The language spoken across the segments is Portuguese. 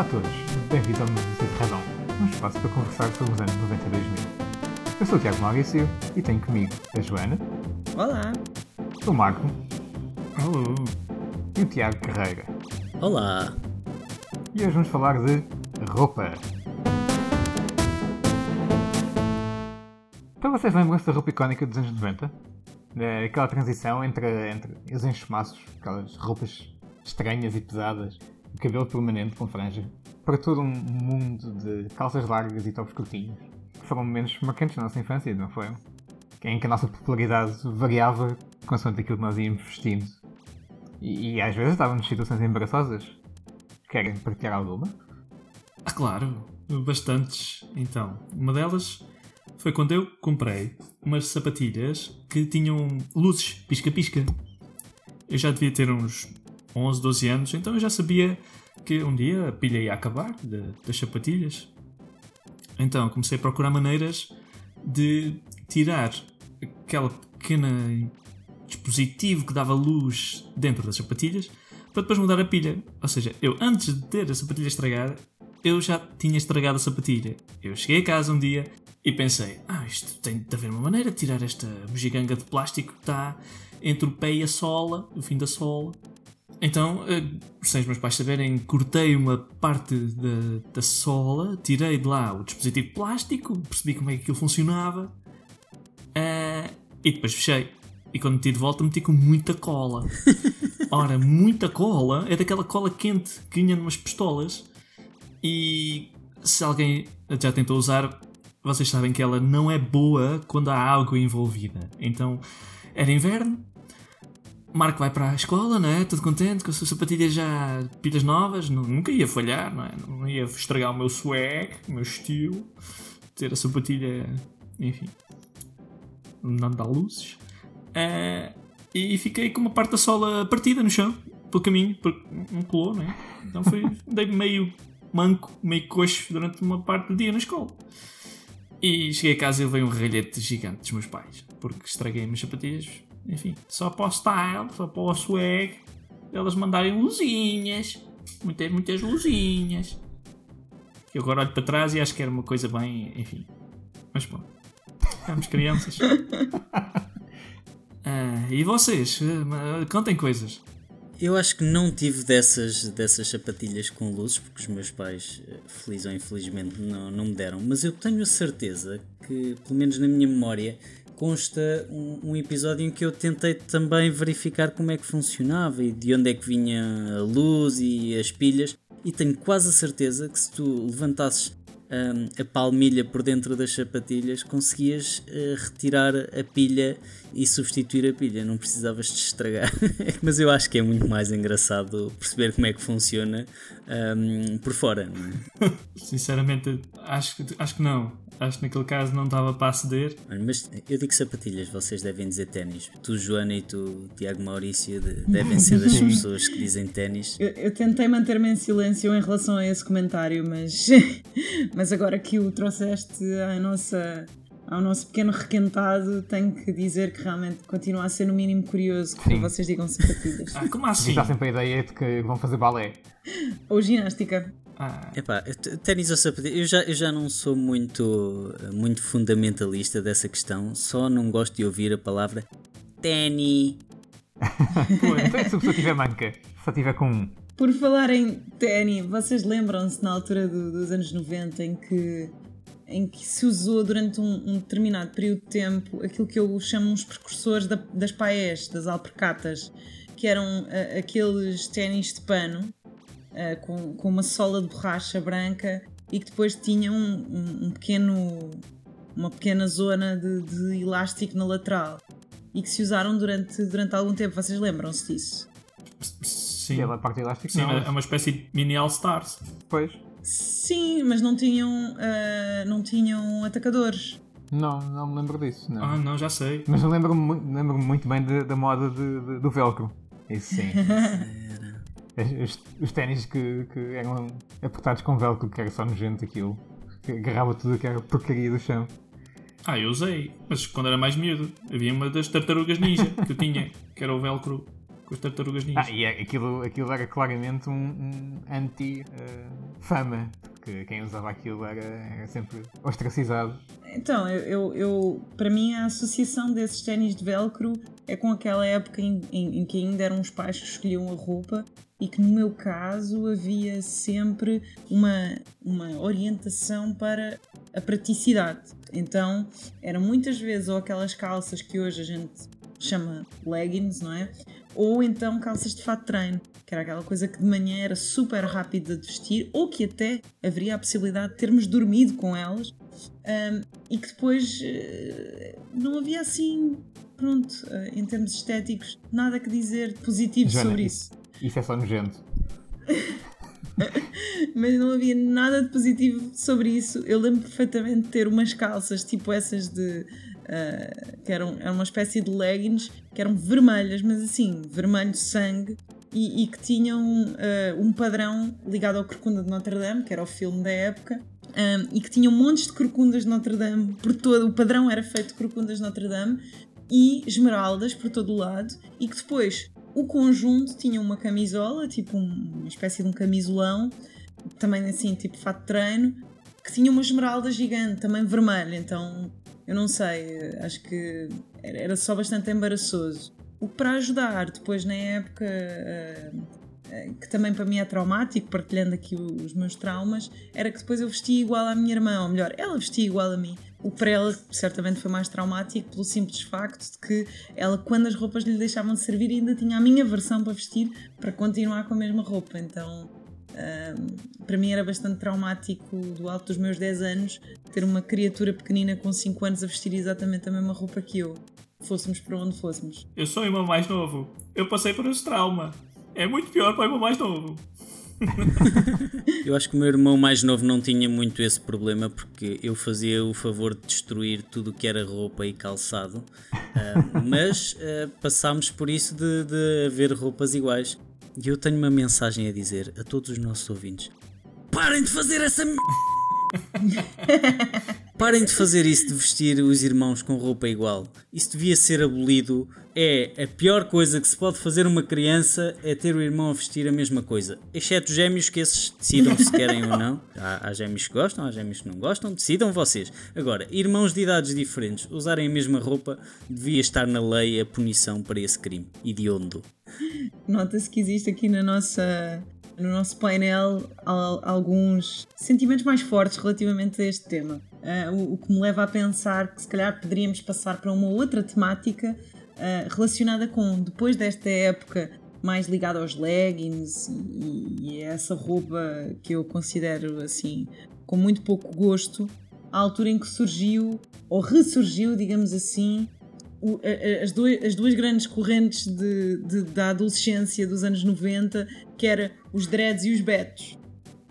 Olá a todos, bem-vindos ao Notícia de Razão, um espaço para conversar sobre os anos 90 e 2000. Eu sou o Tiago Maurício e tenho comigo a Joana, Olá! o Marco Alô! e o Tiago Carreira. Olá! E hoje vamos falar de roupa. Então vocês lembram-se da roupa icónica dos anos 90? É Aquela transição entre, entre os enxumaços, aquelas roupas estranhas e pesadas, o cabelo permanente com franja, para todo um mundo de calças largas e tops curtinhos. Foram momentos marcantes da nossa infância, não foi? Em que a nossa popularidade variava consoante aquilo que nós íamos vestindo. E, e às vezes estávamos em situações embaraçosas. Querem partilhar alguma? Ah, claro, bastantes. Então, uma delas foi quando eu comprei umas sapatilhas que tinham luzes, pisca-pisca. Eu já devia ter uns 11, 12 anos, então eu já sabia que um dia a pilha ia acabar de- das sapatilhas. Então comecei a procurar maneiras de tirar aquela pequena dispositivo que dava luz dentro das sapatilhas para depois mudar a pilha. Ou seja, eu antes de ter a sapatilha estragada, eu já tinha estragado a sapatilha. Eu cheguei a casa um dia e pensei: ah, isto tem de haver uma maneira de tirar esta bugiganga de plástico que está entre o pé e a sola, o fim da sola. Então, eh, sem os meus pais saberem, cortei uma parte da, da sola, tirei de lá o dispositivo plástico, percebi como é que aquilo funcionava eh, e depois fechei. E quando meti de volta, meti com muita cola. Ora, muita cola é daquela cola quente que vinha numas pistolas. E se alguém já tentou usar, vocês sabem que ela não é boa quando há água envolvida. Então, era inverno. Marco vai para a escola, não é? Tudo contente, com as suas sapatilhas já pilhas novas. nu- Nunca ia falhar, não é? Não ia estragar o meu swag, o meu estilo. Ter a sapatilha, enfim, não dá luzes. Ah, e fiquei com uma parte da sola partida no chão, pelo caminho, porque não colou, não é? Então foi, dei meio manco, meio coxo durante uma parte do dia na escola. E cheguei a casa e levei um ralhete gigante dos meus pais, porque estraguei minhas sapatilhas. Enfim, só para o style, só para o swag, elas mandarem luzinhas, muitas, muitas luzinhas. Que eu agora olho para trás e acho que era uma coisa bem, enfim. Mas bom, éramos crianças. Ah, e vocês? Ah, Contem coisas. Eu acho que não tive dessas, dessas sapatilhas com luzes, porque os meus pais, eh, feliz ou infelizmente, não, não me deram. Mas eu tenho a certeza que, pelo menos na minha memória, consta um, um episódio em que eu tentei também verificar como é que funcionava e de onde é que vinha a luz e as pilhas. E tenho quase a certeza que se tu levantasses a palmilha por dentro das sapatilhas, conseguias eh, retirar a pilha e substituir a pilha, não precisavas de estragar. Mas eu acho que é muito mais engraçado perceber como é que funciona hum, por fora. Não é? Sinceramente, acho, que- acho que não. Acho que naquele caso não estava para aceder. Mas eu digo sapatilhas, vocês devem dizer ténis. Tu, Joana, e tu, Tiago Maurício, de- devem ser das pessoas que dizem ténis. Eu, eu tentei manter-me em silêncio em relação a esse comentário, mas, mas agora que o trouxeste à nossa, ao nosso pequeno requentado, tenho que dizer que realmente continua a ser no mínimo curioso que Sim. vocês digam sapatilhas. Ah, como assim? Está sempre a ideia de que vão fazer balé. Ou ginástica. Ah, Epá, ténis ou sapatilhas, eu já, eu já não sou muito, muito fundamentalista dessa questão, só não gosto de ouvir a palavra ténis. Pois, então, se a pessoa tiver manca, só tiver com um. Por falar em ténis, vocês lembram-se na altura do- dos anos 90 em que, em que se usou durante um, um determinado período de tempo aquilo que eu chamo uns precursores da- das paés, das alpercatas, que eram ah, aqueles ténis de pano ah, com, com uma sola de borracha branca e que depois tinham um, um- um pequeno, uma pequena zona de, de elástico na lateral e que se usaram durante, durante algum tempo. Vocês lembram-se disso? Sim. E ela parte elástica, Sim, não. é uma espécie de mini All-Stars. Pois. Sim, mas não tinham, ah, não tinham atacadores. Não, não me lembro disso. Não. Ah, não, já sei. Mas eu lembro-me lembro-me muito bem de- da moda de- de- do velcro. Isso sim. Os, os ténis que, que eram apertados com velcro, que era só nojento aquilo. Que agarrava tudo que era porcaria do chão. Ah, eu usei, mas quando era mais miúdo. Havia uma das tartarugas ninja que eu tinha, que era o velcro com as tartarugas ninja. Ah, e é- aquilo, aquilo era claramente um, um anti-fama, porque quem usava aquilo era, era sempre ostracizado. Então, eu, eu, eu- para mim a associação desses ténis de velcro é com aquela época em, em- em que ainda eram os pais que escolhiam a roupa e que no meu caso havia sempre uma, uma orientação para a praticidade. Então, eram muitas vezes ou aquelas calças que hoje a gente chama leggings, não é? Ou então calças de fato de treino, que era aquela coisa que de manhã era super rápida de vestir, ou que até haveria a possibilidade de termos dormido com elas um, e que depois eh, não havia assim, pronto, eh, em termos estéticos, nada que dizer positivo Joana, sobre isso- isso. Isso é só nojento. Mas não havia nada de positivo sobre isso. Eu lembro perfeitamente de ter umas calças tipo essas de. eh, que eram, eram uma espécie de leggings que eram vermelhas, mas assim, vermelho sangue. E, e que tinham eh, um padrão ligado ao Corcunda de Notre Dame, que era o filme da época, um, e que tinham montes de corcundas de Notre Dame por todo. O padrão era feito de corcundas de Notre Dame e esmeraldas por todo o lado, e que depois o conjunto tinha uma camisola, tipo um- uma espécie de um camisolão, também assim, tipo fato de treino, que tinha uma esmeralda gigante, também vermelha. Então eu não sei, acho que era só bastante embaraçoso. O que para ajudar, depois na época. eh, eh, que também para mim é traumático, partilhando aqui os meus traumas, era que depois eu vestia igual à minha irmã, ou melhor, ela vestia igual a mim. O para ela certamente foi mais traumático pelo simples facto de que ela, quando as roupas lhe deixavam de servir, ainda tinha a minha versão para vestir para continuar com a mesma roupa. Então, ahm, para mim era bastante traumático, do alto dos meus 10 anos, ter uma criatura pequenina com 5 anos a vestir exatamente a mesma roupa que eu, fôssemos para onde fôssemos. Eu sou o irmão mais novo. Eu passei por esse trauma. É muito pior para o irmão mais novo. Eu acho que o meu irmão mais novo não tinha muito esse problema porque eu fazia o favor de destruir tudo o que era roupa e calçado, Ah, mas ah, passámos por isso de, de haver roupas iguais. E eu tenho uma mensagem a dizer a todos os nossos ouvintes: parem de fazer essa. m- Parem de fazer isso de vestir os irmãos com roupa igual. Isso devia ser abolido. É a pior coisa que se pode fazer uma criança é ter o irmão a vestir a mesma coisa. Exceto os gêmeos que esses decidam se querem ou não. Há, há gêmeos que gostam, há gêmeos que não gostam. Decidam vocês. Agora, irmãos de idades diferentes usarem a mesma roupa devia estar na lei a punição para esse crime. Hediondo. Nota-se que existe aqui na nossa, no nosso painel al- alguns sentimentos mais fortes relativamente a este tema. Ah, o, o que me leva a pensar que se calhar poderíamos passar para uma outra temática ah, relacionada com, depois desta época mais ligada aos leggings e, e essa roupa que eu considero assim com muito pouco gosto, a altura em que surgiu, ou ressurgiu, digamos assim, o- a- a- as, duas, as duas grandes correntes de, de- da adolescência dos anos 90, que era os dreads e os betos,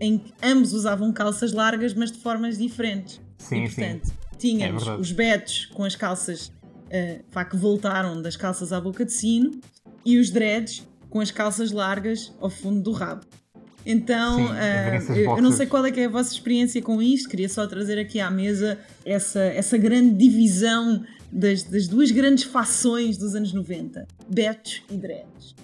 em que ambos usavam calças largas, mas de formas diferentes. Sim, e, portanto, sim. tínhamos É os betos com as calças pá, que voltaram das calças à boca de sino e os dreads com as calças largas ao fundo do rabo. Então, Sim, essas eu, eu não sei qual é que é a vossa experiência com isto, queria só trazer aqui à mesa essa, essa grande divisão das, das duas grandes fações dos anos 90, betos e dreads.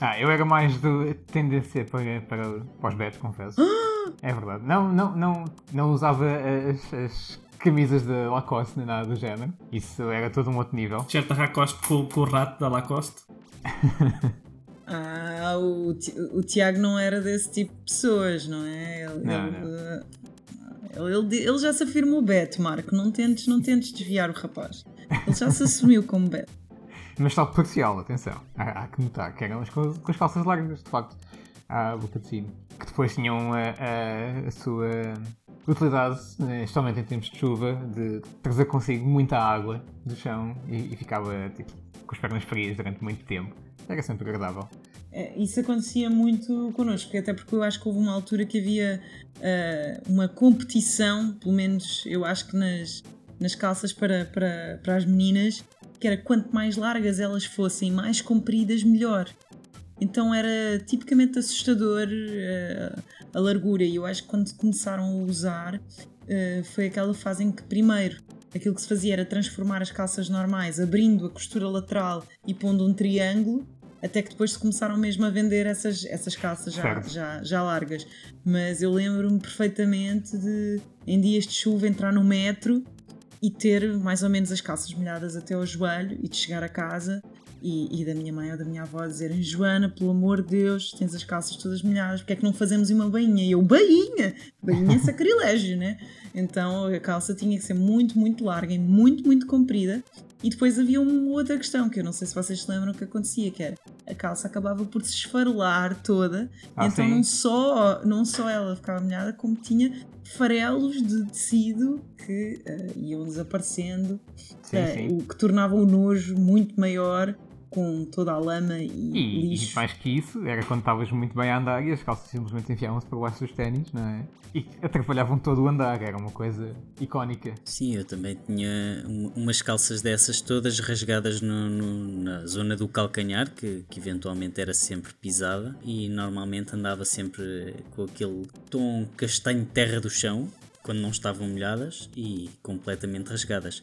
Ah, eu era mais de tendência para, para, para os betos, confesso. é verdade. Não, não, não, não usava as, as camisas da Lacoste nem nada do género. Isso era todo um outro nível. Certa Lacoste com, com o rato da Lacoste. Ah, o, o Tiago não era desse tipo de pessoas, não é? Ele, Não, ele, não. ele- ele- ele já se afirmou Beto, Marco. Não tentes, não tentes desviar o rapaz. Ele já se assumiu como Beto. Mas só parcial, atenção. Há, há que notar que eram as com, as calças largas, de facto, à boca de cima. Que depois tinham a, a- a sua utilidade, eh, especialmente em tempos de chuva, de trazer consigo muita água do chão e, e ficava tipo, com as pernas frias durante muito tempo. Era sempre agradável. É, Isso acontecia muito connosco, até porque eu acho que houve uma altura que havia ah, uma competição, pelo menos eu acho que nas, nas calças para, para, para as meninas, que era quanto mais largas elas fossem, mais compridas, melhor. Então era tipicamente assustador ah, a largura, e eu acho que quando começaram a usar ah, foi aquela fase em que, primeiro, aquilo que se fazia era transformar as calças normais, abrindo a costura lateral e pondo um triângulo até que depois se começaram mesmo a vender essas, essas calças já, já, já largas. Mas eu lembro-me perfeitamente de, em dias de chuva, entrar no metro e ter mais ou menos as calças molhadas até ao joelho e de chegar a casa e, e, da minha mãe ou da minha avó dizerem Joana, pelo amor de Deus, tens as calças todas molhadas, porque é que não fazemos uma bainha? E eu, bainha! Bainha é sacrilégio, né? Então a calça tinha que ser muito, muito larga e muito, muito comprida. E depois havia uma outra questão que eu não sei se vocês se lembram que acontecia, que era a calça acabava por se esfarelar toda, ah, então não só, não só ela ficava molhada, como tinha farelos de tecido que uh, iam desaparecendo, sim, uh, sim. o que tornava o nojo muito maior com toda a lama e, e lixo. E mais que isso, era quando estavas muito bem a andar e as calças simplesmente enfiavam-se por baixo dos ténis, não é? E atrapalhavam todo o andar, era uma coisa icónica. Sim, eu também tinha umas calças dessas todas rasgadas no, no, na zona do calcanhar, que, que eventualmente era sempre pisada, e normalmente andava sempre com aquele tom castanho terra do chão, quando não estavam molhadas e completamente rasgadas.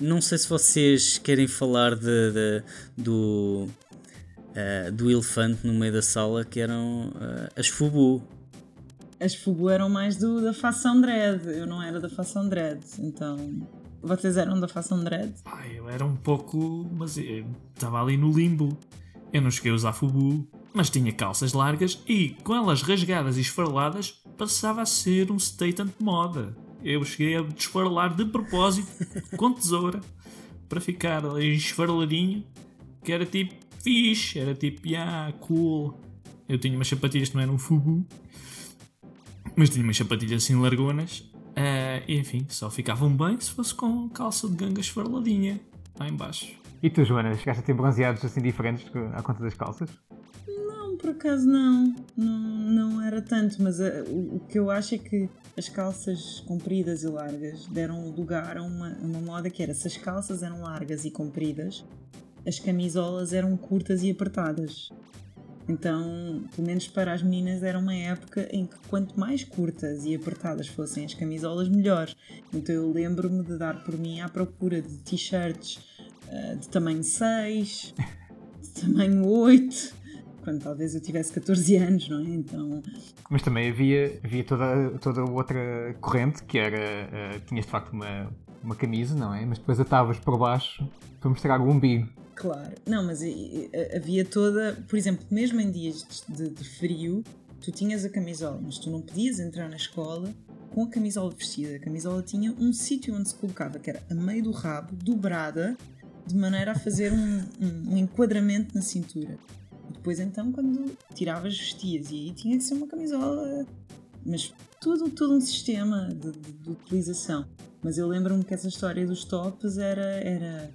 Não sei se vocês querem falar de, de do, uh, do elefante no meio da sala que eram uh, as Fubu. As Fubu eram mais do, da fação dread, eu não era da fação dread, então. Vocês eram da fação dread? Ah, eu era um pouco. mas estava ali no limbo. Eu não cheguei a usar Fubu, mas tinha calças largas e, com elas rasgadas e esfareladas, passava a ser um statement de moda eu cheguei a desfarelar de propósito com tesoura para ficar esfareladinho que era tipo fixe, era tipo, yeah, cool. Eu tinha umas sapatilhas não eram fubu, mas tinha umas sapatilhas assim largonas. Uh, enfim, só ficavam bem se fosse com calça de ganga esfareladinha lá embaixo. E tu, Joana, chegaste a ter bronzeados assim diferentes à conta das calças? Por acaso não. Não, não era tanto, mas uh, o, o que eu acho é que as calças compridas e largas deram lugar a uma, a uma moda que era se as calças eram largas e compridas, as camisolas eram curtas e apertadas. Então, pelo menos para as meninas, era uma época em que quanto mais curtas e apertadas fossem as camisolas, melhor. Então, eu lembro-me de dar por mim à procura de t-shirts uh, de tamanho 6, de tamanho 8, quando talvez eu tivesse 14 anos, não é? Então... Mas também havia, havia toda, toda outra corrente que era. Uh, tinhas de facto uma, uma camisa, não é? Mas depois atavas por baixo para mostrar o umbigo. Claro, não, mas havia toda. Por exemplo, mesmo em dias de, de frio, tu tinhas a camisola, mas tu não podias entrar na escola com a camisola vestida. A camisola tinha um sítio onde se colocava, que era a meio do rabo, dobrada, de maneira a fazer um, um, um enquadramento na cintura. Depois então quando tiravas vestias e aí tinha que ser uma camisola, mas tudo, tudo um sistema de, de, de utilização. Mas eu lembro-me que essa história dos tops era, era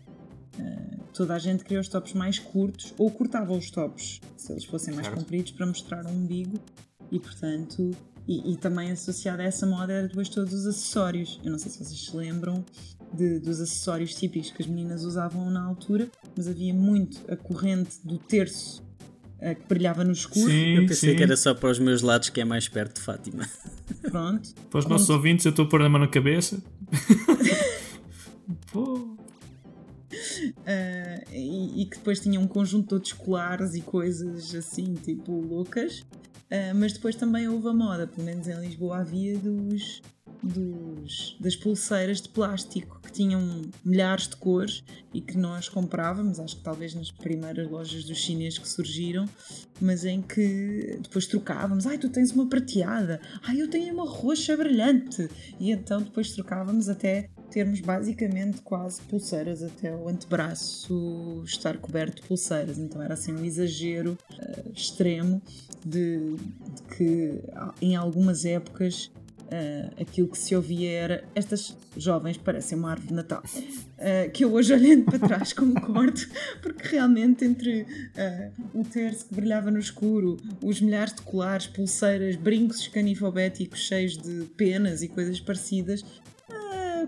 uh, toda a gente queria os tops mais curtos ou cortava os tops se eles fossem mais compridos para mostrar o umbigo e portanto e, e, também associada a essa moda era depois todos os acessórios. Eu não sei se vocês se lembram de, dos acessórios típicos que as meninas usavam na altura, mas havia muito a corrente do terço que brilhava no escuro. Sim, eu pensei sim. que era só para os meus lados, que é mais perto de Fátima. Pronto. Para os nossos ouvintes, eu estou a pôr a mão na cabeça. Pô. Uh, e, e, que depois tinha um conjunto de outros colares e coisas assim, tipo loucas. Uh, mas depois também houve a moda, pelo menos em Lisboa havia dos dos, das pulseiras de plástico que tinham milhares de cores e que nós comprávamos, acho que talvez nas primeiras lojas dos chineses que surgiram, mas em que depois trocávamos. Ai, tu tens uma prateada, ai, eu tenho uma roxa brilhante. E então depois trocávamos até termos basicamente quase pulseiras até o antebraço estar coberto de pulseiras. Então era assim um exagero uh, extremo de, de que em algumas épocas Uh, aquilo que se ouvia era estas jovens parecem uma árvore de Natal. Uh, que eu hoje olhando para trás concordo, porque realmente entre uh, o terço que brilhava no escuro, os milhares de colares, pulseiras, brincos canifobéticos cheios de penas e coisas parecidas,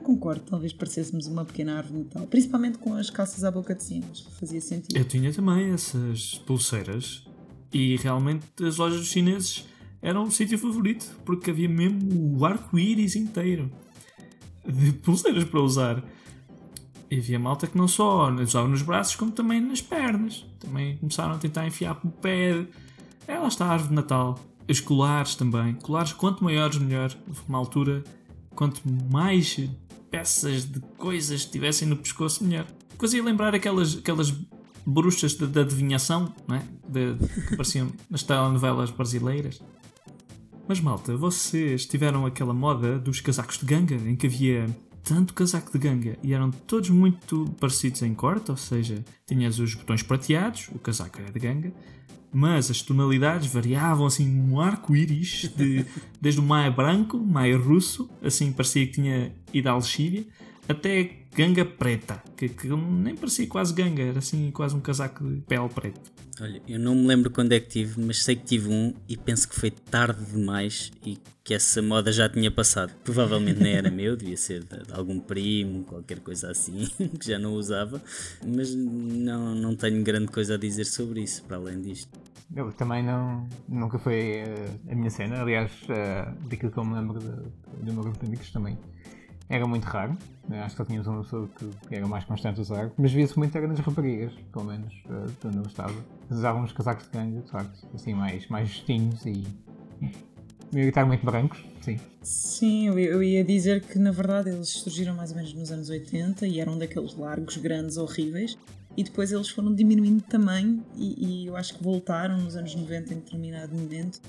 concordo, talvez parecêssemos uma pequena árvore de Natal, principalmente com as calças à boca de sinos, fazia sentido. Eu tinha também essas pulseiras e realmente as lojas dos chineses era um sítio favorito, porque havia mesmo o arco-íris inteiro de pulseiras para usar. E havia malta que não só usava nos braços, como também nas pernas. Também começaram a tentar enfiar o pé. Ela está a árvore de Natal. Os colares também. Colares, quanto maiores, melhor. Uma altura, quanto mais peças de coisas tivessem no pescoço, melhor. Coisa ia lembrar aquelas, aquelas bruxas da adivinhação, não é? De, que apareciam nas telenovelas brasileiras. Mas malta, vocês tiveram aquela moda dos casacos de ganga, em que havia tanto casaco de ganga e eram todos muito parecidos em corte, ou seja, tinhas os botões prateados, o casaco era de ganga, mas as tonalidades variavam assim um arco-íris, de, desde o maio branco, maio russo, assim parecia que tinha ido à Alxíria, até ganga preta, que, que, nem parecia quase ganga, era assim quase um casaco de pele preto. Olha, eu não me lembro quando é que tive, mas sei que tive um e penso que foi tarde demais e que essa moda já tinha passado. Provavelmente nem era meu, devia ser de, de algum primo, qualquer coisa assim, que já não usava, mas não, não tenho grande coisa a dizer sobre isso, para além disto. Eu também não, nunca foi uh, a minha cena, aliás, uh, daquilo que eu me lembro do meu grupo de amigos também era muito raro. Acho que só tínhamos uma pessoa que, era mais constante a usar, mas via-se muito era nas raparigas, pelo menos uh, onde eu estava. Usavam os casacos de gangue, de facto, assim, mais, mais justinhos e maioritariamente brancos, sim. Sim, eu ia dizer que na verdade eles surgiram mais ou menos nos anos 80 e eram daqueles largos, grandes, horríveis. E depois eles foram diminuindo de tamanho e, e eu acho que voltaram nos anos 90 em determinado momento,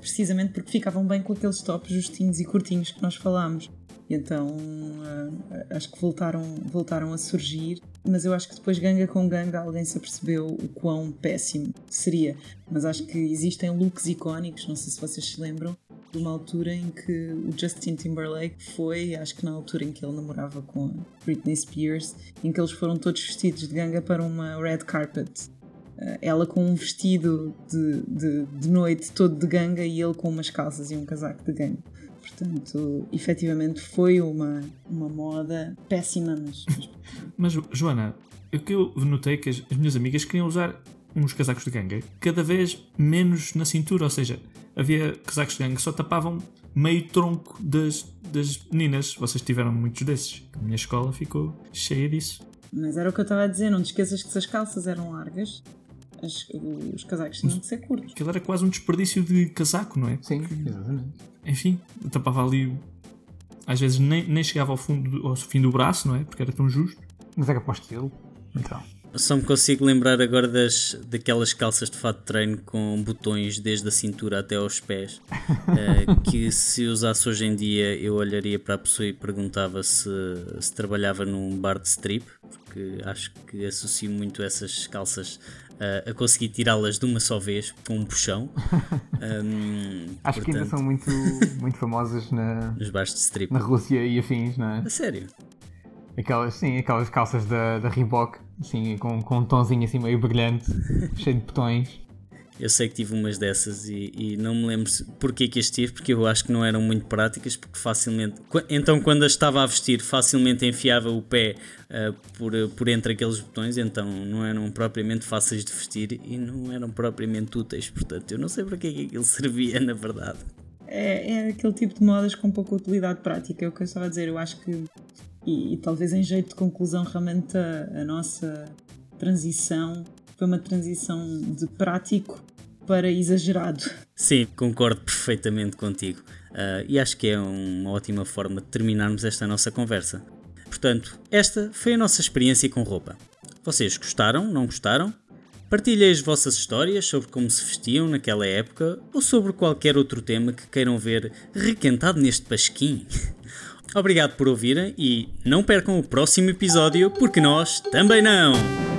precisamente porque ficavam bem com aqueles tops justinhos e curtinhos que nós falámos. Então uh, acho que voltaram, voltaram a surgir, mas eu acho que depois ganga com ganga alguém se apercebeu o quão péssimo seria. Mas acho que existem looks icónicos, não sei se vocês se lembram, de uma altura em que o Justin Timberlake foi, acho que na altura em que ele namorava com a Britney Spears, em que eles foram todos vestidos de ganga para uma red carpet. Uh, ela com um vestido de, de, de noite todo de ganga e ele com umas calças e um casaco de ganga. Portanto, efetivamente foi uma, uma moda péssima. Mas, mas Joana, o que eu notei é que as, as minhas amigas queriam usar uns casacos de ganga cada vez menos na cintura, ou seja, havia casacos de ganga que só tapavam meio tronco das, das meninas. Vocês tiveram muitos desses. A minha escola ficou cheia disso. Mas era o que eu estava a dizer, não te esqueças que se as calças eram largas, as, os casacos tinham de ser curtos. Aquilo era quase um desperdício de casaco, não é? Sim, exatamente. Enfim, tapava ali. Às vezes nem, nem chegava ao, fundo, ao fim do braço, não é? Porque era tão justo. Mas era para o estilo. Então. Só me consigo lembrar agora das, daquelas calças de fato de treino com botões desde a cintura até aos pés. uh, que se usasse hoje em dia eu olharia para a pessoa e perguntava se, se trabalhava num bar de strip, porque acho que associo muito essas calças uh, a conseguir tirá-las de uma só vez com um puxão. Um, Acho portanto, que ainda são muito, muito famosas na, nos bares de strip. na Rússia e afins, não é? A sério? Aquelas, sim, aquelas calças da, da Reebok, assim, com, com um tonzinho assim meio brilhante, cheio de botões. Eu sei que tive umas dessas e, e, não me lembro porque que as tive, porque eu acho que não eram muito práticas, porque facilmente. Então, quando as estava a vestir, facilmente enfiava o pé uh, por, por entre aqueles botões, então não eram propriamente fáceis de vestir e não eram propriamente úteis. Portanto, eu não sei para que é que aquilo servia, na verdade. É, é aquele tipo de modas com pouca utilidade prática, é o que eu estava a dizer. Eu acho que, e, e talvez em jeito de conclusão, realmente a, a nossa transição foi uma transição de prático para exagerado. Sim, concordo perfeitamente contigo. Uh, e acho que é uma ótima forma de terminarmos esta nossa conversa. Portanto, esta foi a nossa experiência com roupa. Vocês gostaram? Não gostaram? Partilhem as vossas histórias sobre como se vestiam naquela época ou sobre qualquer outro tema que queiram ver requentado neste pasquim. Obrigado por ouvirem e não percam o próximo episódio, porque nós também não!